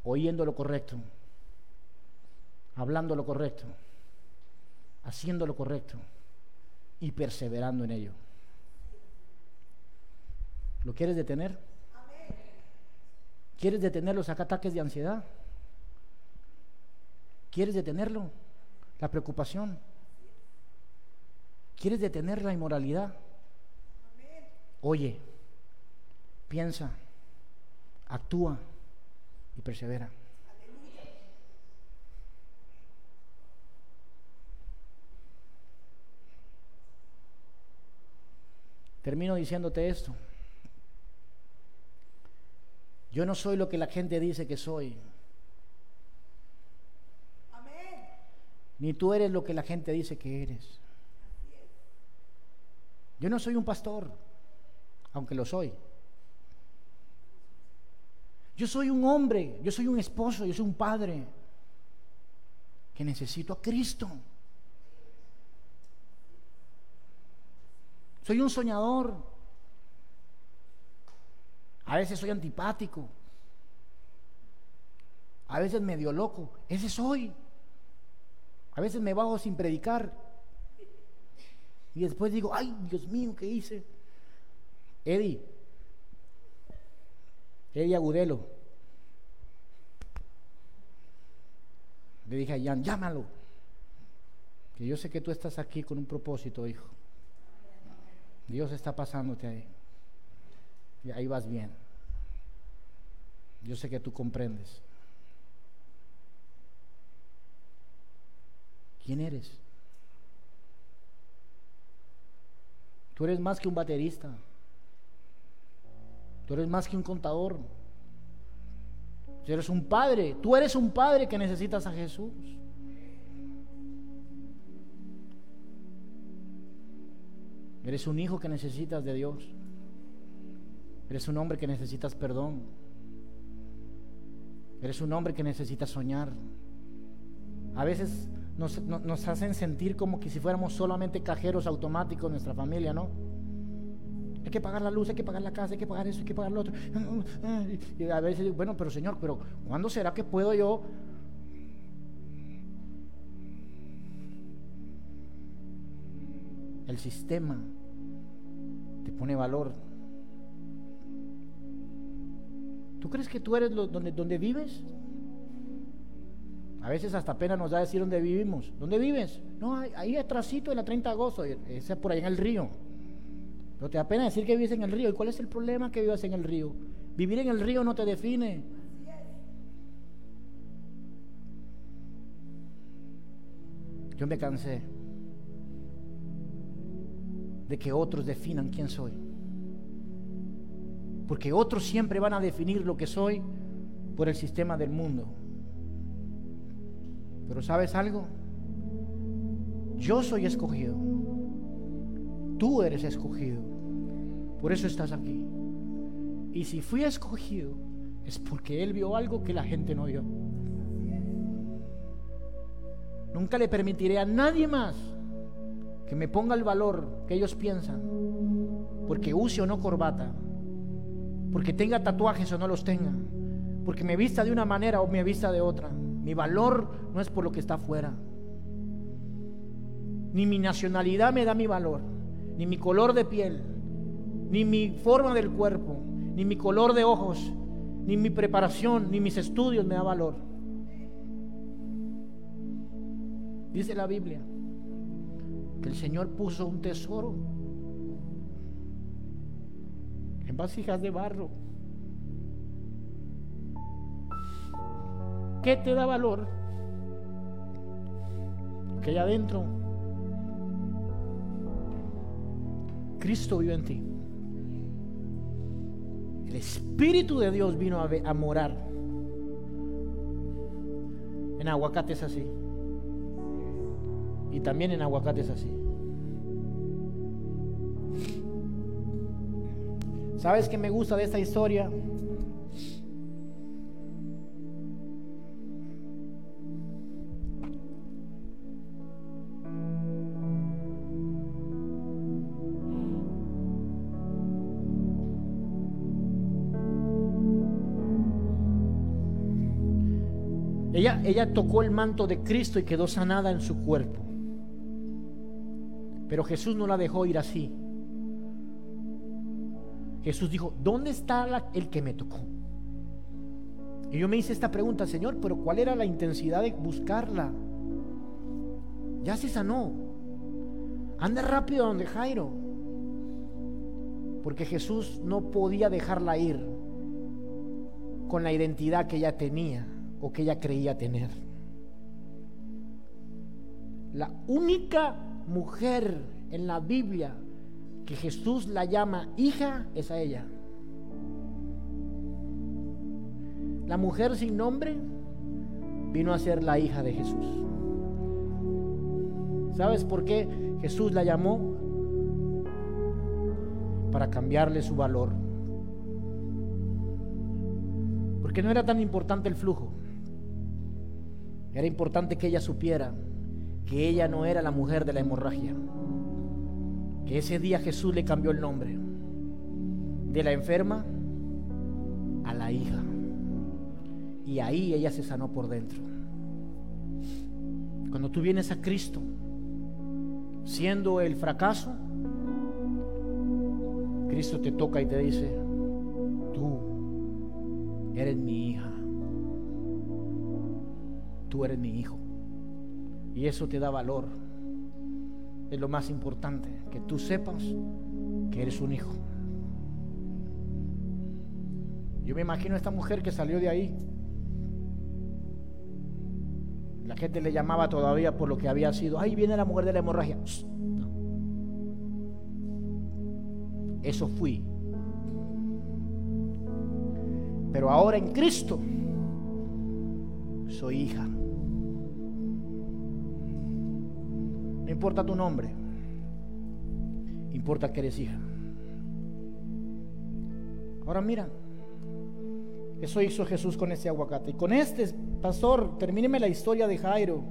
oyendo lo correcto, hablando lo correcto, haciendo lo correcto y perseverando en ello. ¿Lo quieres detener? ¿Quieres detener los ataques de ansiedad? ¿Quieres detenerlo? La preocupación. ¿Quieres detener la inmoralidad? Oye, piensa actúa y persevera. Termino diciéndote esto. Yo no soy lo que la gente dice que soy. Ni tú eres lo que la gente dice que eres. Yo no soy un pastor, aunque lo soy. Yo soy un hombre, yo soy un esposo, yo soy un padre que necesito a Cristo. Soy un soñador. A veces soy antipático. A veces medio loco. Ese soy. A veces me bajo sin predicar. Y después digo, ay, Dios mío, ¿qué hice? Eddie, Eddie Agudelo. Le dije a Jan, llámalo. Que yo sé que tú estás aquí con un propósito, hijo. Dios está pasándote ahí. Y ahí vas bien. Yo sé que tú comprendes. ¿Quién eres? Tú eres más que un baterista. Tú eres más que un contador. Tú eres un padre. Tú eres un padre que necesitas a Jesús. Eres un hijo que necesitas de Dios. Eres un hombre que necesitas perdón. Eres un hombre que necesita soñar. A veces nos, nos, hacen sentir como que si fuéramos solamente cajeros automáticos en nuestra familia, ¿no? Hay que pagar la luz, hay que pagar la casa, hay que pagar eso, hay que pagar lo otro. Y a veces digo, bueno, pero Señor, pero ¿cuándo será que puedo yo el sistema te pone valor. ¿Tú crees que tú eres donde, donde vives? A veces hasta pena nos da decir dónde vivimos. ¿Dónde vives? No, ahí atrásito en la 30 de agosto, ese es por ahí en el río. Pero te da pena decir que vives en el río. ¿Y cuál es el problema que vivas en el río? Vivir en el río no te define. Yo me cansé de que otros definan quién soy. Porque otros siempre van a definir lo que soy por el sistema del mundo. Pero ¿sabes algo? Yo soy escogido. Tú eres escogido. Por eso estás aquí. Y si fui escogido, es porque Él vio algo que la gente no vio. Nunca le permitiré a nadie más que me ponga el valor que ellos piensan, porque use o no corbata, porque tenga tatuajes o no los tenga, porque me vista de una manera o me vista de otra. Mi valor no es por lo que está afuera. Ni mi nacionalidad me da mi valor, ni mi color de piel, ni mi forma del cuerpo, ni mi color de ojos, ni mi preparación, ni mis estudios me da valor. Dice la Biblia que el Señor puso un tesoro en vasijas de barro. ¿Qué te da valor? Que hay adentro. Cristo vive en ti. El Espíritu de Dios vino a, a morar. En aguacate es así. Y también en aguacate es así. ¿Sabes qué me gusta de esta historia? Ella, tocó el manto de Cristo y quedó sanada en su cuerpo. Pero Jesús no la dejó ir así. Jesús dijo, ¿dónde está el que me tocó? Y yo me hice esta pregunta, Señor, pero ¿cuál era la intensidad de buscarla? Ya se sanó. Anda rápido donde Jairo. Porque Jesús no podía dejarla ir con la identidad que ella tenía o que ella creía tener. La única mujer en la Biblia que Jesús la llama hija es a ella. La mujer sin nombre vino a ser la hija de Jesús. ¿Sabes por qué Jesús la llamó? Para cambiarle su valor. Porque no era tan importante el flujo. Era importante que ella supiera que ella no era la mujer de la hemorragia. Que ese día Jesús le cambió el nombre. De la enferma a la hija. Y ahí ella se sanó por dentro. Cuando tú vienes a Cristo, siendo el fracaso, Cristo te toca y te dice, tú eres mi hija, tú eres mi hijo. Y eso te da valor. Es lo más importante, que tú sepas que eres un hijo. Yo me imagino a esta mujer que salió de ahí. La gente le llamaba todavía por lo que había sido. Ahí viene la mujer de la hemorragia. Eso fui. Pero ahora en Cristo soy hija. No importa tu nombre, importa que eres hija. Ahora mira, eso hizo Jesús con este aguacate. Y con este, pastor, termíneme la historia de Jairo.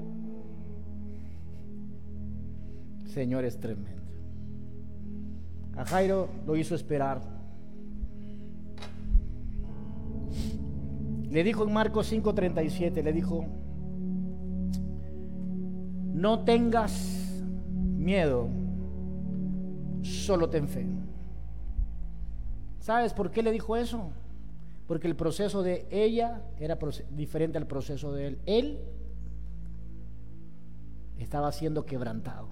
Señor, es tremendo. A Jairo lo hizo esperar. Le dijo en Marcos 5:37, le dijo, no tengas miedo, solo ten fe. ¿Sabes por qué le dijo eso? Porque el proceso de ella era diferente al proceso de él. Él estaba siendo quebrantado.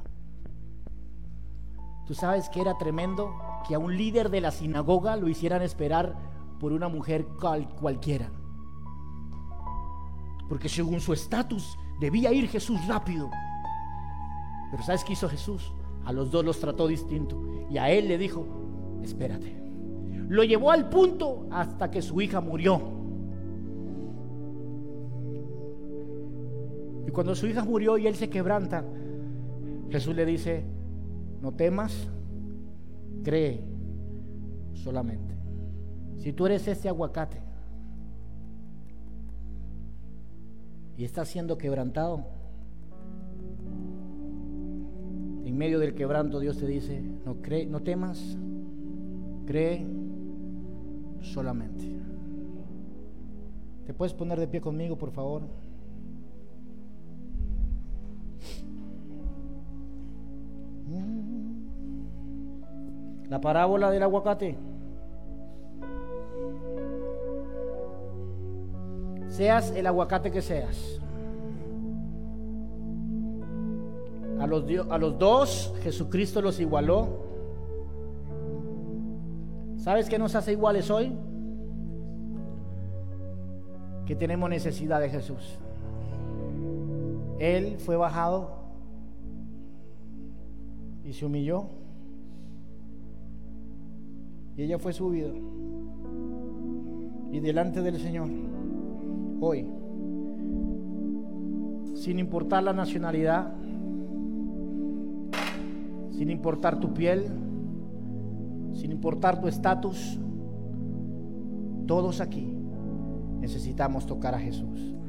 Tú sabes que era tremendo que a un líder de la sinagoga lo hicieran esperar por una mujer cualquiera. Porque según su estatus debía ir Jesús rápido. Pero ¿sabes qué hizo Jesús? A los dos los trató distinto. Y a él le dijo, espérate. Lo llevó al punto hasta que su hija murió. Y cuando su hija murió y él se quebranta, Jesús le dice, no temas, cree solamente. Si tú eres ese aguacate y estás siendo quebrantado, en medio del quebranto Dios te dice, no, cree, no temas, cree solamente. ¿Te puedes poner de pie conmigo, por favor? La parábola del aguacate. Seas el aguacate que seas. A los, a los dos Jesucristo los igualó. ¿Sabes qué nos hace iguales hoy? Que tenemos necesidad de Jesús. Él fue bajado y se humilló. Y ella fue subida. Y delante del Señor, hoy, sin importar la nacionalidad, sin importar tu piel, sin importar tu estatus, todos aquí necesitamos tocar a Jesús.